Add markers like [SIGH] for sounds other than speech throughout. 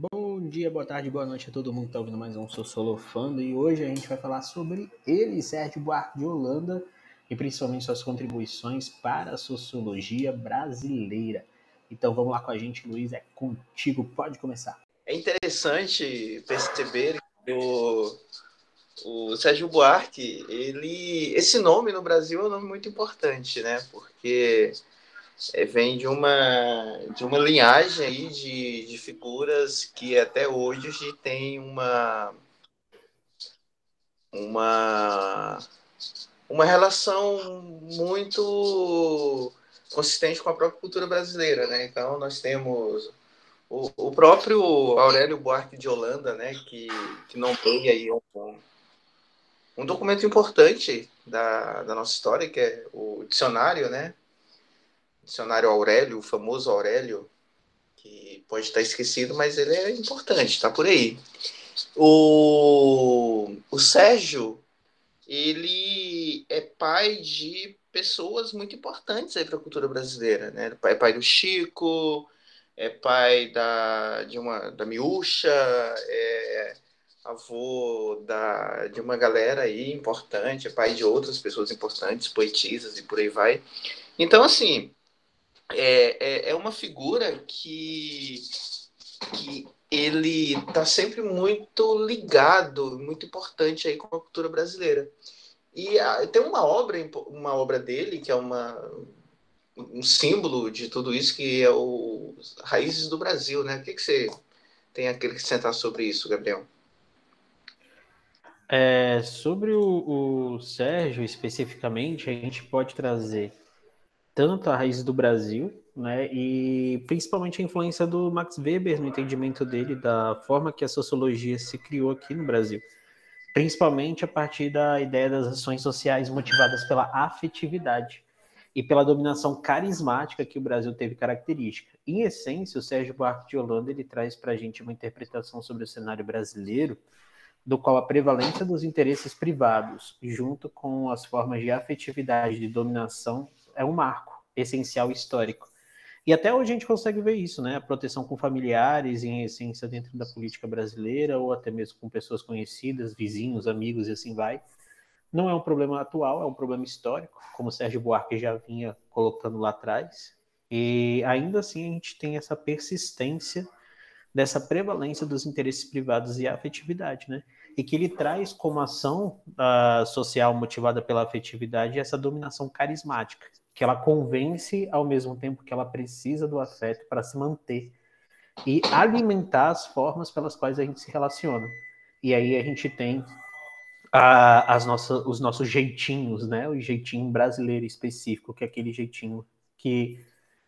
Bom dia, boa tarde, boa noite a todo mundo que está ouvindo mais um Sou Solofando e hoje a gente vai falar sobre ele, Sérgio Buarque de Holanda e principalmente suas contribuições para a sociologia brasileira. Então vamos lá com a gente, Luiz, é contigo, pode começar. É interessante perceber que o, o Sérgio Buarque, ele, esse nome no Brasil é um nome muito importante, né? Porque vem de uma, de uma linhagem aí de, de figuras que até hoje tem uma, uma, uma relação muito consistente com a própria cultura brasileira, né? Então nós temos o, o próprio Aurélio Buarque de Holanda, né? Que, que não tem aí um, um documento importante da, da nossa história, que é o dicionário, né? Dicionário Aurélio, o famoso Aurélio, que pode estar esquecido, mas ele é importante, está por aí. O, o Sérgio, ele é pai de pessoas muito importantes para a cultura brasileira, né? É pai do Chico, é pai da, de uma, da Miúcha, é avô da, de uma galera aí importante, é pai de outras pessoas importantes, poetisas e por aí vai. Então, assim, é, é, é uma figura que, que ele está sempre muito ligado, muito importante aí com a cultura brasileira. E a, tem uma obra, uma obra dele que é uma, um símbolo de tudo isso, que é o Raízes do Brasil, né? O que, que você tem a acrescentar sobre isso, Gabriel? É, sobre o, o Sérgio especificamente, a gente pode trazer tanto a raiz do Brasil, né, e principalmente a influência do Max Weber no entendimento dele da forma que a sociologia se criou aqui no Brasil, principalmente a partir da ideia das ações sociais motivadas pela afetividade e pela dominação carismática que o Brasil teve característica. Em essência, o Sérgio Buarque de Holanda ele traz para a gente uma interpretação sobre o cenário brasileiro, do qual a prevalência dos interesses privados, junto com as formas de afetividade de dominação, é um marco essencial histórico. E até hoje a gente consegue ver isso, né? A proteção com familiares, em essência, dentro da política brasileira, ou até mesmo com pessoas conhecidas, vizinhos, amigos e assim vai. Não é um problema atual, é um problema histórico, como Sérgio Buarque já vinha colocando lá atrás. E ainda assim a gente tem essa persistência dessa prevalência dos interesses privados e afetividade, né? E que ele traz como ação uh, social motivada pela afetividade essa dominação carismática, que ela convence ao mesmo tempo que ela precisa do afeto para se manter e alimentar as formas pelas quais a gente se relaciona. E aí a gente tem a, as nossas, os nossos jeitinhos, né? O jeitinho brasileiro específico, que é aquele jeitinho que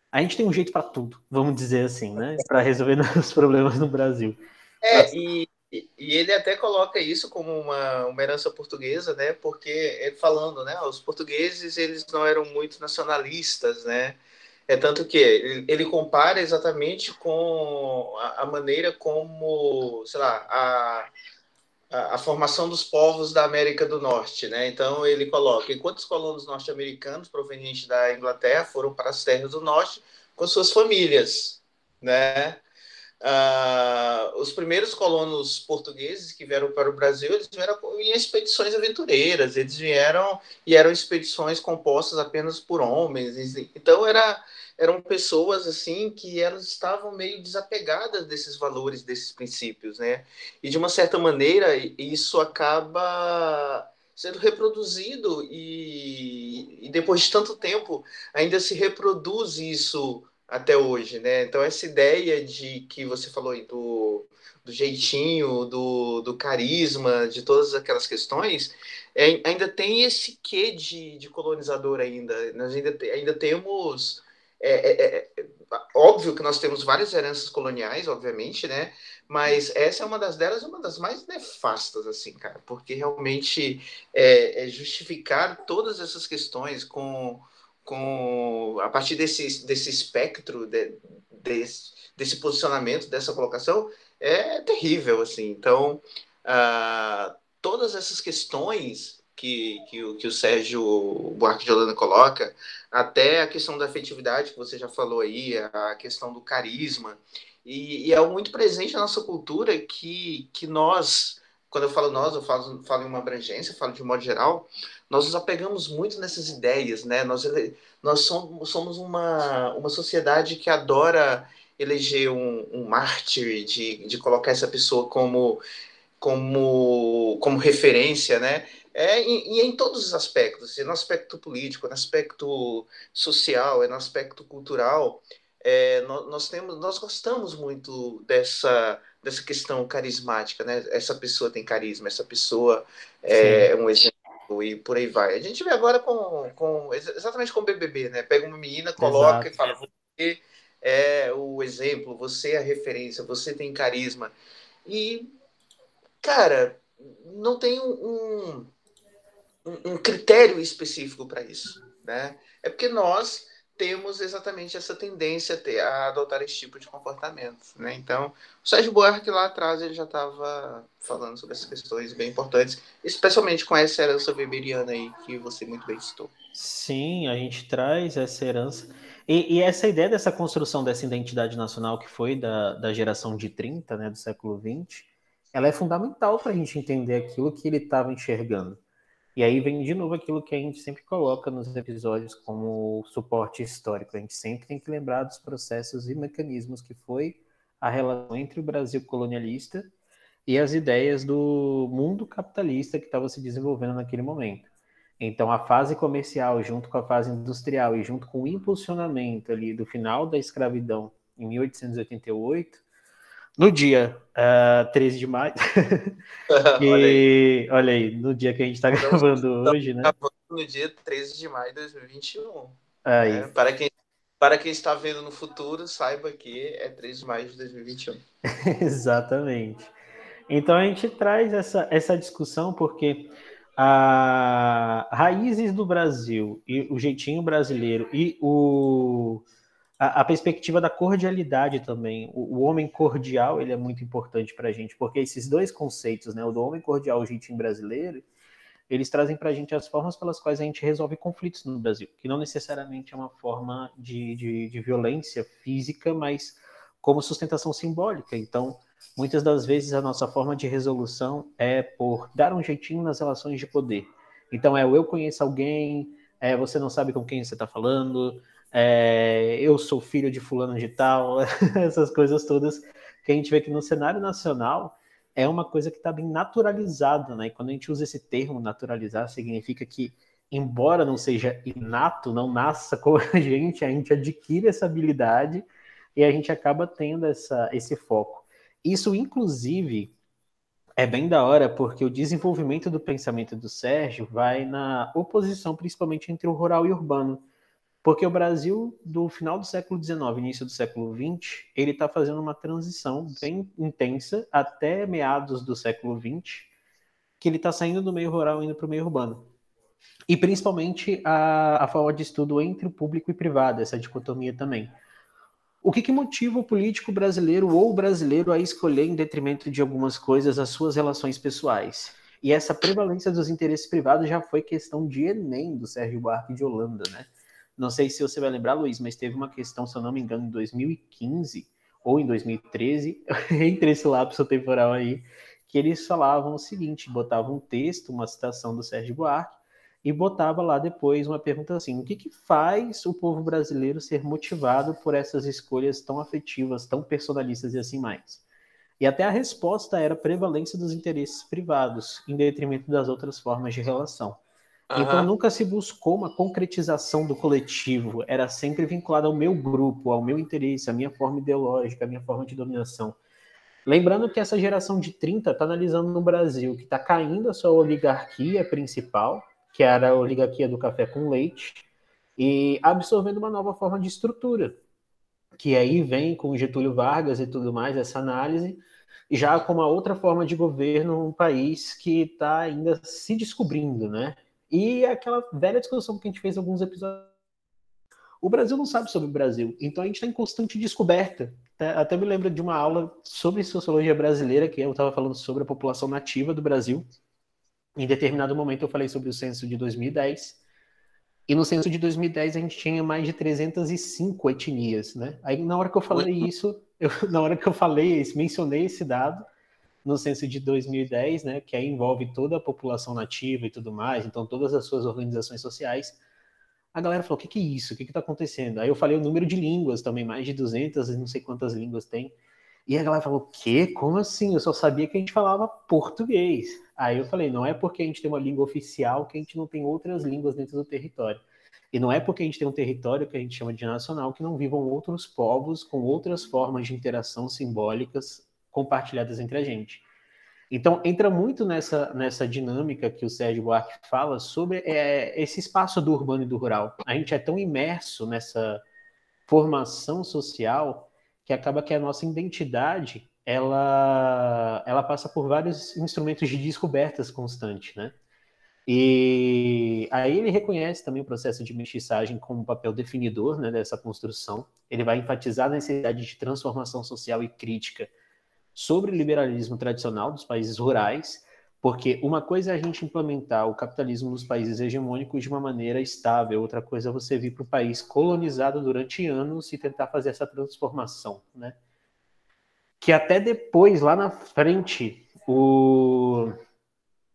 a gente tem um jeito para tudo, vamos dizer assim, né? Para resolver [LAUGHS] os problemas no Brasil. É, e e, ele até coloca isso como uma, uma herança portuguesa, né? Porque ele falando, né? Os portugueses eles não eram muito nacionalistas, né? É tanto que ele, ele compara exatamente com a, a, maneira como, sei lá, a, a, a, formação dos povos da América do Norte, né? Então ele coloca, enquanto os colonos norte-americanos provenientes da Inglaterra foram para as terras do norte com suas famílias, né? Uh, os primeiros colonos portugueses que vieram para o Brasil, eles vieram em expedições aventureiras, eles vieram e eram expedições compostas apenas por homens, então era, eram pessoas assim que elas estavam meio desapegadas desses valores, desses princípios, né? E de uma certa maneira isso acaba sendo reproduzido e, e depois de tanto tempo ainda se reproduz isso até hoje, né? Então essa ideia de que você falou aí do, do jeitinho, do, do carisma, de todas aquelas questões, é, ainda tem esse quê de, de colonizador ainda. Nós ainda, ainda temos... É, é, é, óbvio que nós temos várias heranças coloniais, obviamente, né? Mas essa é uma das delas, uma das mais nefastas, assim, cara, porque realmente é, é justificar todas essas questões com com a partir desse, desse espectro, de, desse, desse posicionamento, dessa colocação, é terrível, assim. Então, uh, todas essas questões que, que, o, que o Sérgio Buarque de Holanda coloca, até a questão da afetividade que você já falou aí, a questão do carisma, E, e é muito presente na nossa cultura que, que nós, quando eu falo nós, eu falo, falo em uma abrangência, falo de um modo geral, nós nos apegamos muito nessas ideias, né? Nós, nós somos, uma, uma sociedade que adora eleger um, um mártir, de, de colocar essa pessoa como, como, como referência, né? É, e, e em todos os aspectos, no aspecto político, no aspecto social, no aspecto cultural, é, nós, nós, temos, nós gostamos muito dessa, dessa questão carismática, né? Essa pessoa tem carisma, essa pessoa é Sim. um exemplo e por aí vai. A gente vê agora com, com exatamente com o BBB, né? Pega uma menina, coloca Exato. e fala: você é o exemplo, você é a referência, você tem carisma. E, cara, não tem um, um, um critério específico para isso, né? É porque nós temos exatamente essa tendência a, ter, a adotar esse tipo de comportamento. Né? Então, o Sérgio Buarque lá atrás ele já estava falando sobre essas questões bem importantes, especialmente com essa herança weberiana aí que você muito bem citou. Sim, a gente traz essa herança. E, e, essa ideia dessa construção dessa identidade nacional que foi da, da geração de 30, né, do século 20, ela é fundamental para a gente entender aquilo que ele estava enxergando. E aí vem de novo aquilo que a gente sempre coloca nos episódios como suporte histórico. A gente sempre tem que lembrar dos processos e mecanismos que foi a relação entre o Brasil colonialista e as ideias do mundo capitalista que estava se desenvolvendo naquele momento. Então, a fase comercial, junto com a fase industrial e junto com o impulsionamento ali do final da escravidão em 1888, no dia uh, ah, 13 de maio. e, [LAUGHS] olha, aí. olha, aí. no dia que a gente está gravando hoje, né? No dia 13 de maio de 2021. Aí. Né? Para, quem, para quem está vendo no futuro, saiba que é 13 de maio de 2021. [LAUGHS] Exatamente. Então a gente traz essa, essa discussão porque a raízes do Brasil e o jeitinho brasileiro e o a, perspectiva da cordialidade também. O, o, homem cordial ele é muito importante para a gente, porque esses dois conceitos, né, o do homem cordial e o jeitinho brasileiro, eles trazem para a gente as formas pelas quais a gente resolve conflitos no Brasil, que não necessariamente é uma forma de, de, de violência física, mas como sustentação simbólica. Então, muitas das vezes a nossa forma de resolução é por dar um jeitinho nas relações de poder. Então, é o eu conheço alguém, é, você não sabe com quem você está falando, é, eu sou filho de fulano de tal, [LAUGHS] essas coisas todas que a gente vê que no cenário nacional é uma coisa que está bem naturalizada, né? E quando a gente usa esse termo naturalizar, significa que, embora não seja inato, não nasça com [LAUGHS] a gente, a gente adquire essa habilidade e a gente acaba tendo essa, esse foco. Isso, inclusive, é bem da hora, porque o desenvolvimento do pensamento do Sérgio vai na oposição, principalmente entre o rural e o urbano. Porque o Brasil, do final do século XIX, início do século XX, ele está fazendo uma transição bem intensa até meados do século XX, que ele está saindo do meio rural e indo para o meio urbano. E principalmente a, a forma de estudo entre o público e privado, essa dicotomia também. O que, que motiva o político brasileiro ou o brasileiro a escolher, em detrimento de algumas coisas, as suas relações pessoais? E essa prevalência dos interesses privados já foi questão de Enem do Sérgio Buarque de Holanda, né? Não sei se você vai lembrar, Luiz, mas teve uma questão, se eu não me engano, em 2015 ou em 2013, [LAUGHS] entre esse lapso temporal aí, que eles falavam o seguinte: botavam um texto, uma citação do Sérgio Buarque, e botava lá depois uma pergunta assim: o que, que faz o povo brasileiro ser motivado por essas escolhas tão afetivas, tão personalistas e assim mais? E até a resposta era prevalência dos interesses privados, em detrimento das outras formas de relação. Uhum. Então nunca se buscou uma concretização do coletivo, era sempre vinculado ao meu grupo, ao meu interesse, à minha forma ideológica, à minha forma de dominação. Lembrando que essa geração de 30 está analisando no Brasil que está caindo a sua oligarquia principal, que era a oligarquia do café com leite, e absorvendo uma nova forma de estrutura, que aí vem com Getúlio Vargas e tudo mais, essa análise, já com uma outra forma de governo, um país que está ainda se descobrindo, né? E aquela velha discussão que a gente fez alguns episódios. O Brasil não sabe sobre o Brasil, então a gente está em constante descoberta. Até me lembro de uma aula sobre sociologia brasileira, que eu estava falando sobre a população nativa do Brasil. Em determinado momento eu falei sobre o censo de 2010. E no censo de 2010 a gente tinha mais de 305 etnias, né? Aí na hora que eu falei isso, [LAUGHS] eu, na hora que eu falei, mencionei esse dado no censo de 2010, né, que aí envolve toda a população nativa e tudo mais, então todas as suas organizações sociais, a galera falou: o que, que é isso? O que está acontecendo? Aí eu falei o número de línguas também, mais de 200, não sei quantas línguas tem. E a galera falou: o quê? Como assim? Eu só sabia que a gente falava português. Aí eu falei: não é porque a gente tem uma língua oficial que a gente não tem outras línguas dentro do território. E não é porque a gente tem um território que a gente chama de nacional que não vivam outros povos com outras formas de interação simbólicas compartilhadas entre a gente. Então, entra muito nessa, nessa dinâmica que o Sérgio Buarque fala sobre é, esse espaço do urbano e do rural. A gente é tão imerso nessa formação social que acaba que a nossa identidade ela, ela passa por vários instrumentos de descobertas constantes, né? E aí ele reconhece também o processo de mestiçagem como um papel definidor né, dessa construção. Ele vai enfatizar a necessidade de transformação social e crítica sobre o liberalismo tradicional dos países rurais, porque uma coisa é a gente implementar o capitalismo nos países hegemônicos de uma maneira estável, outra coisa é você vir para um país colonizado durante anos e tentar fazer essa transformação, né? Que até depois, lá na frente, o...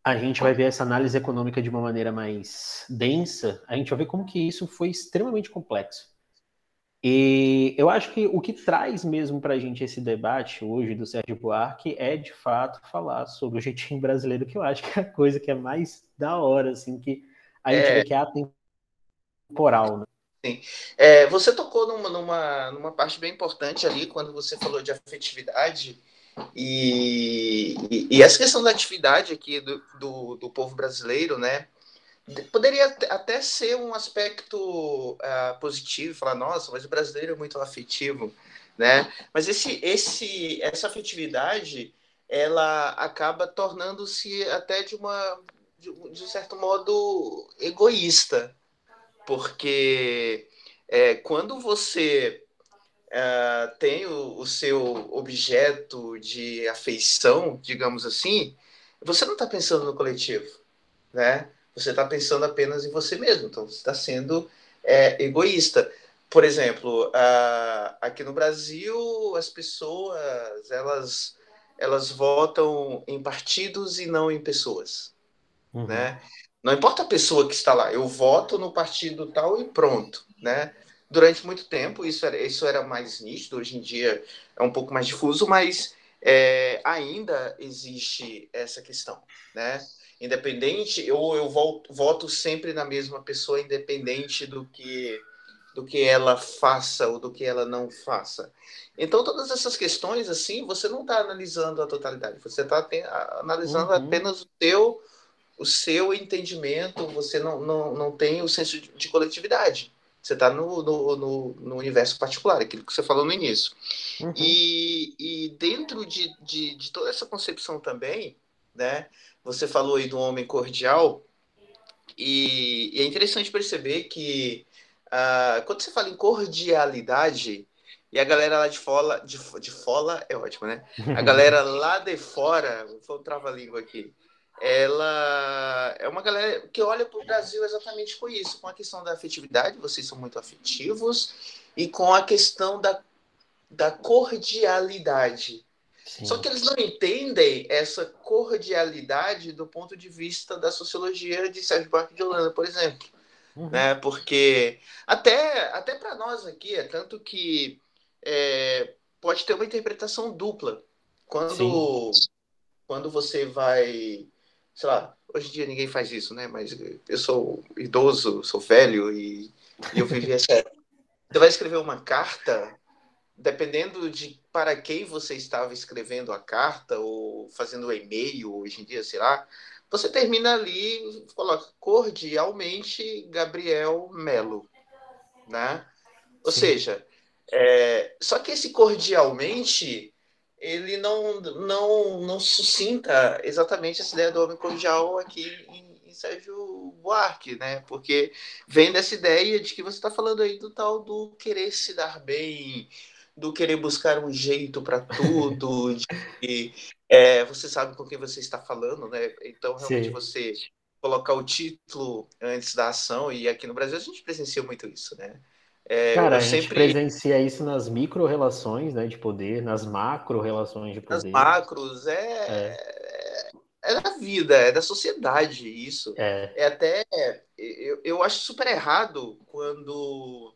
a gente vai ver essa análise econômica de uma maneira mais densa, a gente vai ver como que isso foi extremamente complexo. E eu acho que o que traz mesmo para a gente esse debate hoje do Sérgio Buarque é, de fato, falar sobre o jeitinho brasileiro, que eu acho que é a coisa que é mais da hora, assim, que a gente é... vê que é atemporal, né? Sim. É, você tocou numa, numa, numa parte bem importante ali, quando você falou de afetividade, e, e, e essa questão da atividade aqui do, do, do povo brasileiro, né? Poderia até ser um aspecto uh, positivo, falar, nossa, mas o brasileiro é muito afetivo, né? Mas esse, esse, essa afetividade, ela acaba tornando-se até de uma, de, de, um certo modo, egoísta, porque é, quando você uh, tem o, o seu objeto de afeição, digamos assim, você não está pensando no coletivo, né? você está pensando apenas em você mesmo, então você está sendo é, egoísta. Por exemplo, aqui no Brasil, as pessoas elas, elas votam em partidos e não em pessoas. Uhum. Né? Não importa a pessoa que está lá, eu voto no partido tal e pronto. Né? Durante muito tempo isso era, isso era mais nítido, hoje em dia é um pouco mais difuso, mas é, ainda existe essa questão. Né? independente, ou eu volto, voto sempre na mesma pessoa, independente do que do que ela faça ou do que ela não faça. Então, todas essas questões, assim, você não está analisando a totalidade, você está analisando uhum. apenas o seu, o seu entendimento, você não, não, não tem o senso de, de coletividade. Você está no, no, no, no, universo particular, aquilo que você falou no início. Uhum. E, e dentro de, de, de toda essa concepção também, né, você falou aí do homem cordial, e, e é interessante perceber que uh, quando você fala em cordialidade, e a galera lá de fora, de, de fora é ótimo, né? A [LAUGHS] galera lá de fora, vou trava-língua aqui, ela é uma galera que olha para o Brasil exatamente com isso, com a questão da afetividade, vocês são muito afetivos, e com a questão da, da cordialidade. Só que eles não entendem essa cordialidade do ponto de vista da sociologia de Sérgio Buarque de Holanda, por exemplo. Uhum. Né? Porque até, até para nós aqui, é tanto que é, pode ter uma interpretação dupla. Quando, quando você vai, sei lá, hoje em dia ninguém faz isso, né? Mas eu sou idoso, sou velho e, e eu vivi essa. [LAUGHS] Você vai escrever uma carta dependendo de para quem você estava escrevendo a carta ou fazendo o e-mail, hoje em dia, sei lá, você termina ali, coloca cordialmente Gabriel Melo, né? Ou Sim. seja, é, só que esse cordialmente ele não, não, não sucinta exatamente essa ideia do homem cordial aqui em, em Sérgio Buarque, né? Porque vem dessa ideia de que você está falando aí do tal do querer se dar bem, do querer buscar um jeito para tudo, [LAUGHS] de, é, você sabe com quem você está falando, né? Então, realmente, Sim. você colocar o título antes da ação, e aqui no Brasil a gente presencia muito isso, né? É, Cara, a gente sempre... presencia isso nas micro-relações né, de poder, nas macro-relações de poder. Nas macros, é... é... é da vida, é da sociedade isso. É, é até... Eu, eu acho super errado quando...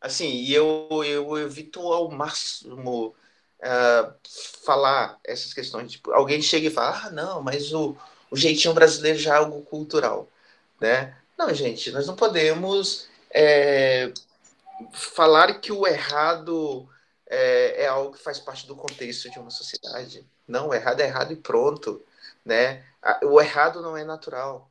Assim, e eu, eu evito ao máximo uh, falar essas questões. Tipo, alguém chega e fala, ah, não, mas o, o jeitinho brasileiro já é algo cultural, né? Não, gente, nós não podemos é, falar que o errado é, é, algo que faz parte do contexto de uma sociedade. Não, o errado é errado e pronto, né? O errado não é natural.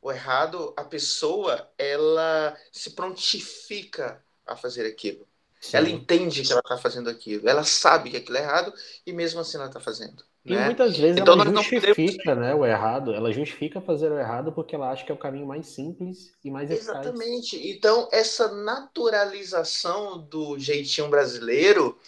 O errado, a pessoa, ela se prontifica a fazer aquilo. Sim. Ela entende que ela está fazendo aquilo, ela sabe que aquilo é errado e mesmo assim ela está fazendo. E né? muitas vezes então, ela justifica podemos... né, o errado, ela justifica fazer o errado porque ela acha que é o caminho mais simples e mais eficaz. Exatamente. Então, essa naturalização do jeitinho brasileiro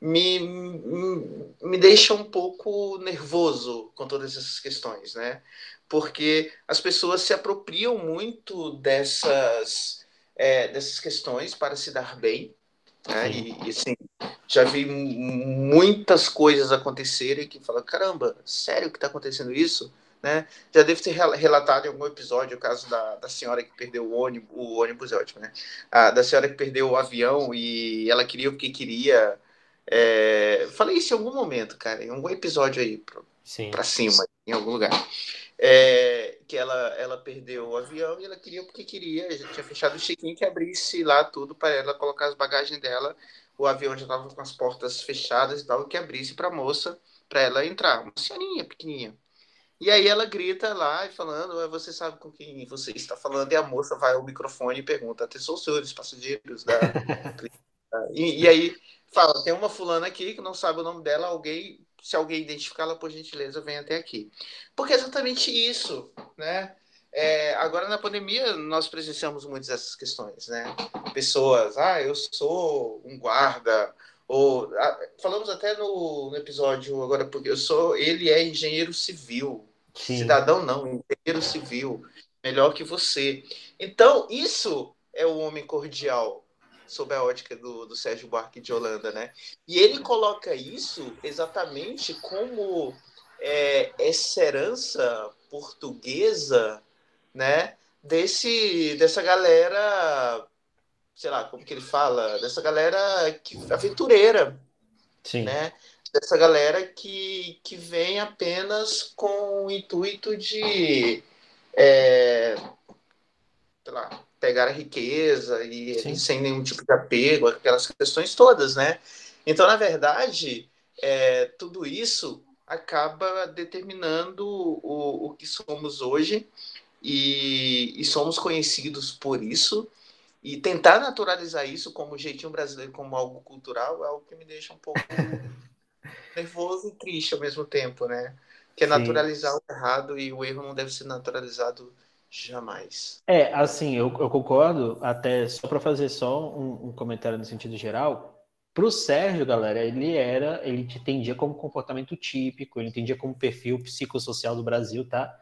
me, me, me deixa um pouco nervoso com todas essas questões, né? Porque as pessoas se apropriam muito dessas, é, dessas questões para se dar bem, né? E, e, assim, já vi muitas coisas acontecerem que fala, caramba, sério que está acontecendo isso? Né? Já deve ter relatado em algum episódio o caso da, da senhora que perdeu o ônibus, o ônibus é ótimo, né? A, da senhora que perdeu o avião e ela queria o que queria. É... Falei isso em algum momento, cara, em algum episódio aí para cima, em algum lugar. É, que ela, ela perdeu o avião e ela queria porque queria, já tinha fechado o check-in que abrisse lá tudo para ela colocar as bagagens dela. O avião já estava com as portas fechadas e tal, que abrisse para a moça para ela entrar, uma senhorinha pequenininha. E aí ela grita lá, falando, você sabe com quem você está falando, e a moça vai ao microfone e pergunta, atenção senhores passageiros da... [LAUGHS] e, e aí fala, tem uma fulana aqui que não sabe o nome dela, alguém se alguém identificá-la, por gentileza, venha até aqui. Porque é exatamente isso, né? É, agora, na pandemia, nós presenciamos muitas dessas questões, né? Pessoas, ah, eu sou um guarda, ou ah, falamos até no, no, episódio agora, porque eu sou, ele é engenheiro civil, Sim. cidadão não, engenheiro civil, melhor que você. Então, isso é o homem cordial, sob a ótica do, do Sérgio Buarque de Holanda, né? E ele coloca isso exatamente como é, essa herança portuguesa, né? Desse, dessa galera, sei lá, como que ele fala, dessa galera que, aventureira, Sim. né? Dessa galera que, que vem apenas com o intuito de, é, sei lá, pegar a riqueza e sem nenhum tipo de apego, aquelas questões todas, né? Então, na verdade, é, tudo isso acaba determinando o, o que somos hoje e, e, somos conhecidos por isso. E tentar naturalizar isso como jeitinho brasileiro, como algo cultural, é algo que me deixa um pouco [LAUGHS] nervoso e triste ao mesmo tempo, né? Que é naturalizar Sim. o errado e o erro não deve ser naturalizado Jamais. É, assim, eu, eu concordo, até só para fazer só um, um, comentário no sentido geral. Para o Sérgio, galera, ele era, ele entendia como comportamento típico, ele entendia como perfil psicossocial do Brasil, tá?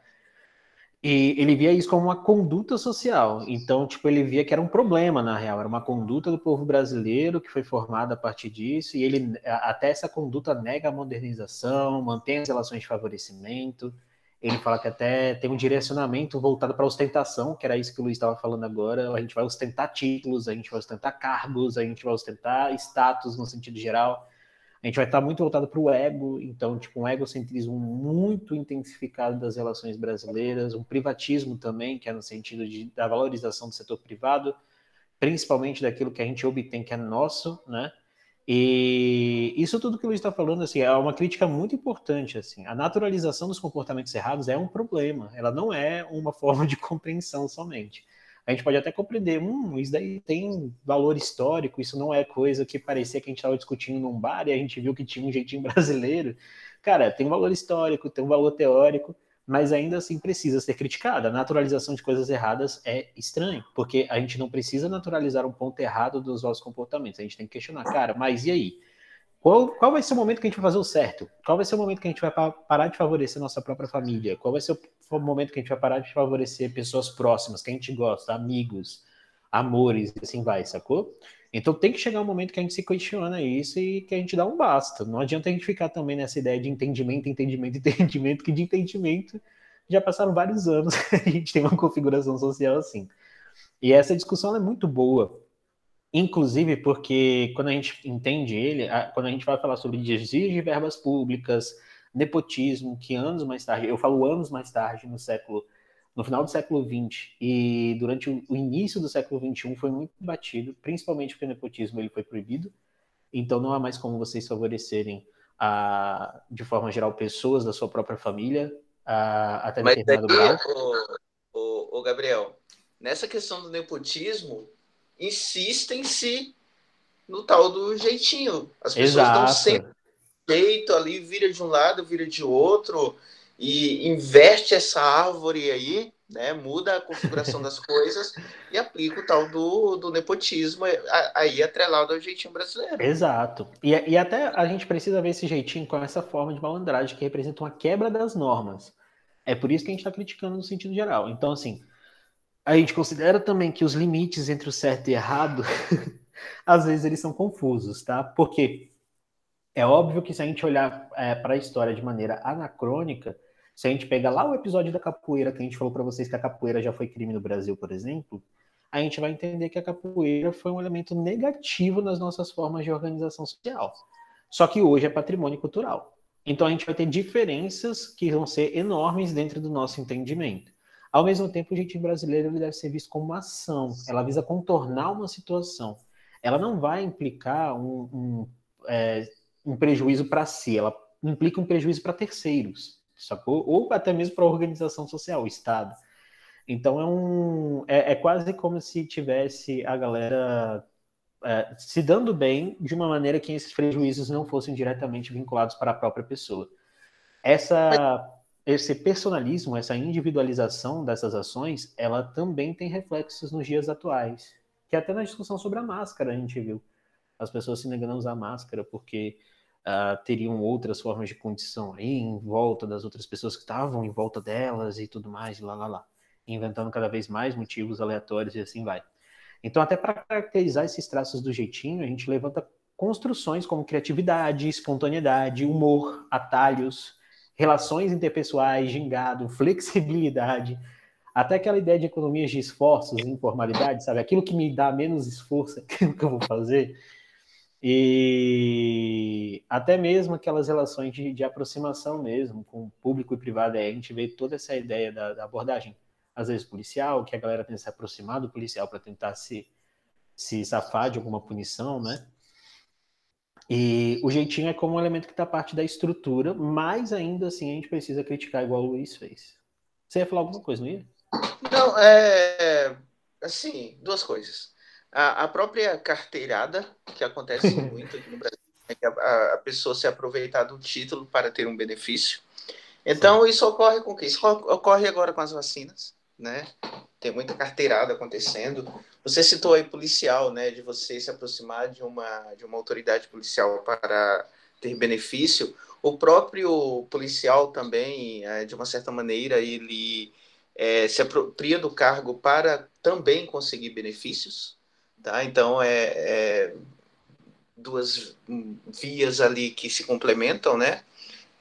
E ele via isso como uma conduta social. Então, tipo, ele via que era um problema, na real. Era uma conduta do povo brasileiro que foi formada a partir disso. E ele, até essa conduta nega a modernização, mantém as relações de favorecimento. Ele fala que até tem um direcionamento voltado para ostentação, que era isso que o Luiz estava falando agora. A gente vai ostentar títulos, a gente vai ostentar cargos, a gente vai ostentar status no sentido geral. A gente vai estar muito voltado para o ego, então, tipo, um egocentrismo muito intensificado das relações brasileiras, um privatismo também, que é no sentido de, da valorização do setor privado, principalmente daquilo que a gente obtém que é nosso, né? E isso tudo que o Luiz está falando assim, é uma crítica muito importante. Assim. A naturalização dos comportamentos errados é um problema, ela não é uma [LAUGHS] forma de compreensão somente. A gente pode até compreender, hum, isso daí tem valor histórico, isso não é coisa que parecia que a gente estava discutindo num bar e a gente viu que tinha um jeitinho [LAUGHS] brasileiro. Cara, tem um valor histórico, tem um valor teórico, mas ainda assim precisa ser criticada. A naturalização de coisas erradas é estranho, porque a gente não precisa naturalizar um ponto errado dos nossos comportamentos. A gente tem que questionar, cara, mas e aí? Qual, qual vai ser o momento que a gente vai fazer o certo? Qual vai ser o momento que a gente vai parar de favorecer nossa própria família? Qual vai ser o momento que a gente vai parar de favorecer pessoas próximas, que a gente gosta, amigos, amores, assim vai, sacou? Então tem que chegar um momento que a gente se questiona isso e que a gente dá um basta. Não adianta a gente ficar também nessa ideia de entendimento, entendimento, [LAUGHS] entendimento, que de entendimento já passaram vários anos, [LAUGHS] a gente tem uma configuração social assim. E essa discussão é muito boa, inclusive porque quando a gente entende ele, quando a gente vai falar sobre desvio de verbas públicas, nepotismo, que anos mais tarde, eu falo anos mais tarde, no século, no final do século XX e durante o início do século XXI foi muito batido, principalmente porque o nepotismo ele foi proibido, então não há mais como vocês favorecerem a, de forma geral pessoas da sua própria família a, até Mas determinado grau. O, o, o Gabriel, nessa questão do nepotismo, insistem-se no tal do jeitinho. As pessoas Exato. dão sempre jeito ali, vira de um lado, vira de outro, e inverte essa árvore aí, né? Muda a configuração das [LAUGHS] coisas e aplica o tal do, do nepotismo aí atrelado ao jeitinho brasileiro. Exato. E, e até a gente precisa ver esse jeitinho com essa forma de malandragem que representa uma quebra das normas. É por isso que a gente está criticando no sentido geral. Então, assim, a gente considera também que os limites entre o certo e errado, [LAUGHS] às vezes eles são confusos, tá? Porque é óbvio que se a gente olhar é, para a história de maneira anacrônica, se a gente pegar lá o episódio da capoeira, que a gente falou para vocês que a capoeira já foi crime no Brasil, por exemplo, a gente vai entender que a capoeira foi um elemento negativo nas nossas formas de organização social. Só que hoje é patrimônio cultural. Então a gente vai ter diferenças que vão ser enormes dentro do nosso entendimento. Ao mesmo tempo, o jeitinho brasileiro ele deve ser visto como uma ação. Ela visa contornar uma situação. Ela não vai implicar um, um, é, um prejuízo para si, ela implica um prejuízo para terceiros, sacou? Ou até mesmo para a organização social, o Estado. Então é um é, é, quase como se tivesse a galera é, se dando bem de uma maneira que esses prejuízos não fossem diretamente vinculados para a própria pessoa. Essa esse personalismo, essa individualização dessas ações, ela também tem reflexos nos dias atuais. Que até na discussão sobre a máscara a gente viu. As pessoas se negando a usar máscara porque uh, teriam outras formas de condição aí em volta das outras pessoas que estavam em volta delas e tudo mais, e lá, lá, lá. Inventando cada vez mais motivos aleatórios e assim vai. Então, até para caracterizar esses traços do jeitinho, a gente levanta construções como criatividade, espontaneidade, humor, atalhos, relações interpessoais, gingado, flexibilidade, até aquela ideia de economias de esforços informalidade, sabe? Aquilo que me dá menos esforço, [LAUGHS] aquilo que eu vou fazer. E até mesmo aquelas relações de, de aproximação mesmo, com público e privado, a gente vê toda essa ideia da, da abordagem, às vezes policial, que a galera que se aproximar do policial para tentar se, se safar de alguma punição, né? E o jeitinho é como um elemento que está parte da estrutura, mas ainda assim a gente precisa criticar igual o Luiz fez. Você ia falar alguma coisa, não ia? Não, é. Assim, duas coisas. A, a própria carteirada, que acontece [LAUGHS] muito aqui no Brasil, é que a, a, pessoa se aproveitar do título para ter um benefício. Então, Sim. isso ocorre com o quê? Isso ocorre agora com as vacinas, né? Tem muita carteirada acontecendo. Você citou aí policial, né, de você se aproximar de uma, de uma autoridade policial para ter benefício. O próprio policial também, é, de uma certa maneira, ele é, se apropria do cargo para também conseguir benefícios. Tá? Então, é, é duas vias ali que se complementam, né?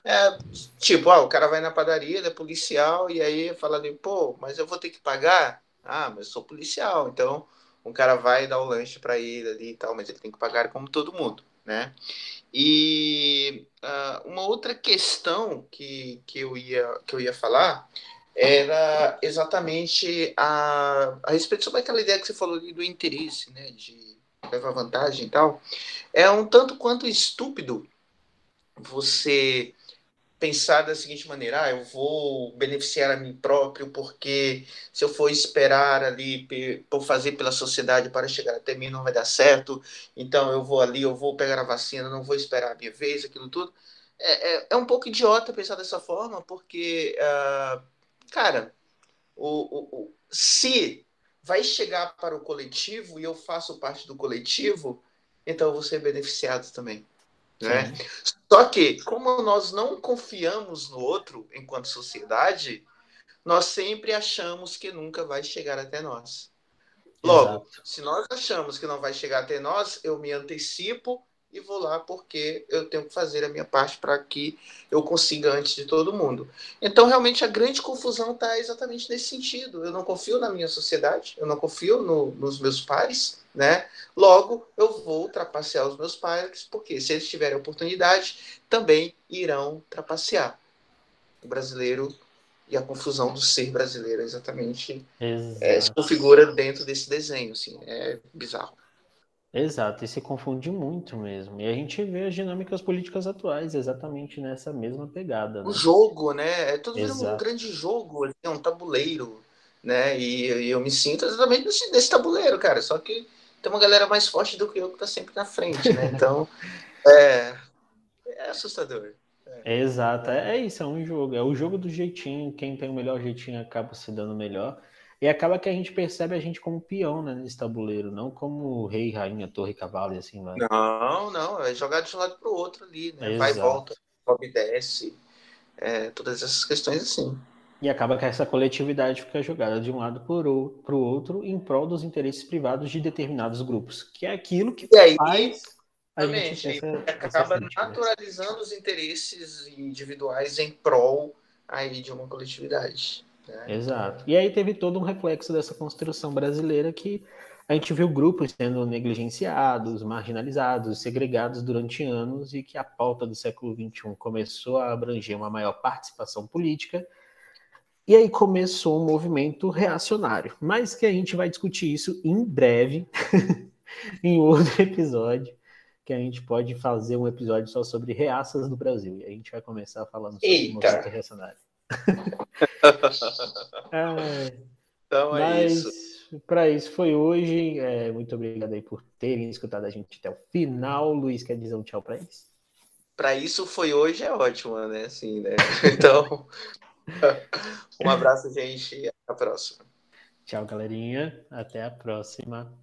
É, tipo, ah, o cara vai na padaria, ele é policial, e aí fala ali, pô, mas eu vou ter que pagar? Ah, mas eu sou policial, então um cara vai dar o lanche para ele ali e tal, mas ele tem que pagar como todo mundo, né? E uh, uma outra questão que, que, eu ia, que eu ia falar era exatamente a, a respeito sobre aquela ideia que você falou ali do interesse, né, de levar vantagem e tal. É um tanto quanto estúpido você pensar da seguinte maneira: ah, eu vou beneficiar a mim próprio, porque se eu for esperar ali por fazer pela sociedade para chegar até mim não vai dar certo, então eu vou ali, eu vou pegar a vacina, não vou esperar a minha vez, aquilo tudo. É, é, é um pouco idiota pensar dessa forma, porque, uh, cara, o, o, o, se vai chegar para o coletivo e eu faço parte do coletivo, então eu vou ser beneficiado também. Né? Só que, como nós não confiamos no outro enquanto sociedade, nós sempre achamos que nunca vai chegar até nós. Logo, Exato. se nós achamos que não vai chegar até nós, eu me antecipo e vou lá porque eu tenho que fazer a minha parte para que eu consiga antes de todo mundo. Então, realmente, a grande confusão está exatamente nesse sentido. Eu não confio na minha sociedade, eu não confio no, nos meus pares, né? Logo, eu vou trapacear os meus pares, porque se eles tiverem oportunidade, também irão trapacear. O brasileiro e a confusão do ser brasileiro exatamente é, se configura dentro desse desenho, assim, é bizarro. Exato, e se confunde muito mesmo. E a gente vê as dinâmicas políticas atuais exatamente nessa mesma pegada. Né? O jogo, né? É tudo um grande jogo, é um tabuleiro, né? E, e, eu me sinto exatamente nesse, nesse tabuleiro, cara. Só que tem uma galera mais forte do que eu que tá sempre na frente, né? [LAUGHS] Então, é, é assustador. É. Exato, é, é isso, é um jogo. É o jogo do jeitinho, quem tem o melhor jeitinho acaba se dando melhor. E acaba que a gente percebe a gente como peão né, nesse tabuleiro, não como rei, rainha, torre, cavalo e assim vai. Não, não, é jogar de um lado para o outro ali, né? Vai e volta, sobe e desce, é, todas essas questões assim. E acaba que essa coletividade fica jogada de um lado para o outro em prol dos interesses privados de determinados grupos, que é aquilo que aí, faz a gente essa, acaba essa naturalizando os interesses individuais em prol aí de uma coletividade. Né? Exato. E aí teve todo um reflexo dessa construção brasileira que a gente viu grupos sendo negligenciados, marginalizados, segregados durante anos e que a pauta do século XXI começou a abranger uma maior participação política. E aí começou um movimento reacionário, mas que a gente vai discutir isso em breve, [LAUGHS] em outro episódio, que a gente pode fazer um episódio só sobre reaças do Brasil. E a gente vai começar falando sobre o movimento reacionário. [LAUGHS] é, então é Mas, isso. Para isso foi hoje. É, muito obrigado aí por terem escutado a gente até o final. Luiz, quer dizer um tchau para eles? Para isso foi hoje é ótimo, né? Assim, né? [LAUGHS] Então, um abraço, gente. Até a próxima. Tchau, galerinha. Até a próxima.